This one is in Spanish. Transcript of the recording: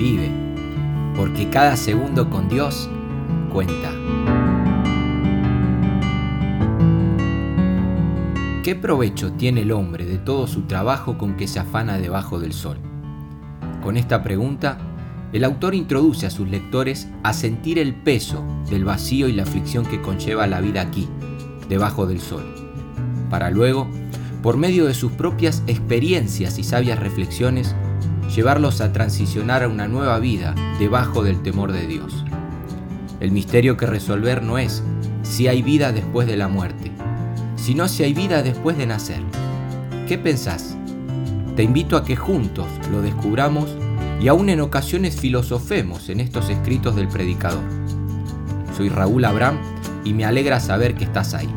Vive, porque cada segundo con Dios cuenta. ¿Qué provecho tiene el hombre de todo su trabajo con que se afana debajo del sol? Con esta pregunta, el autor introduce a sus lectores a sentir el peso del vacío y la aflicción que conlleva la vida aquí, debajo del sol, para luego, por medio de sus propias experiencias y sabias reflexiones, llevarlos a transicionar a una nueva vida debajo del temor de Dios. El misterio que resolver no es si hay vida después de la muerte, sino si hay vida después de nacer. ¿Qué pensás? Te invito a que juntos lo descubramos y aún en ocasiones filosofemos en estos escritos del predicador. Soy Raúl Abraham y me alegra saber que estás ahí.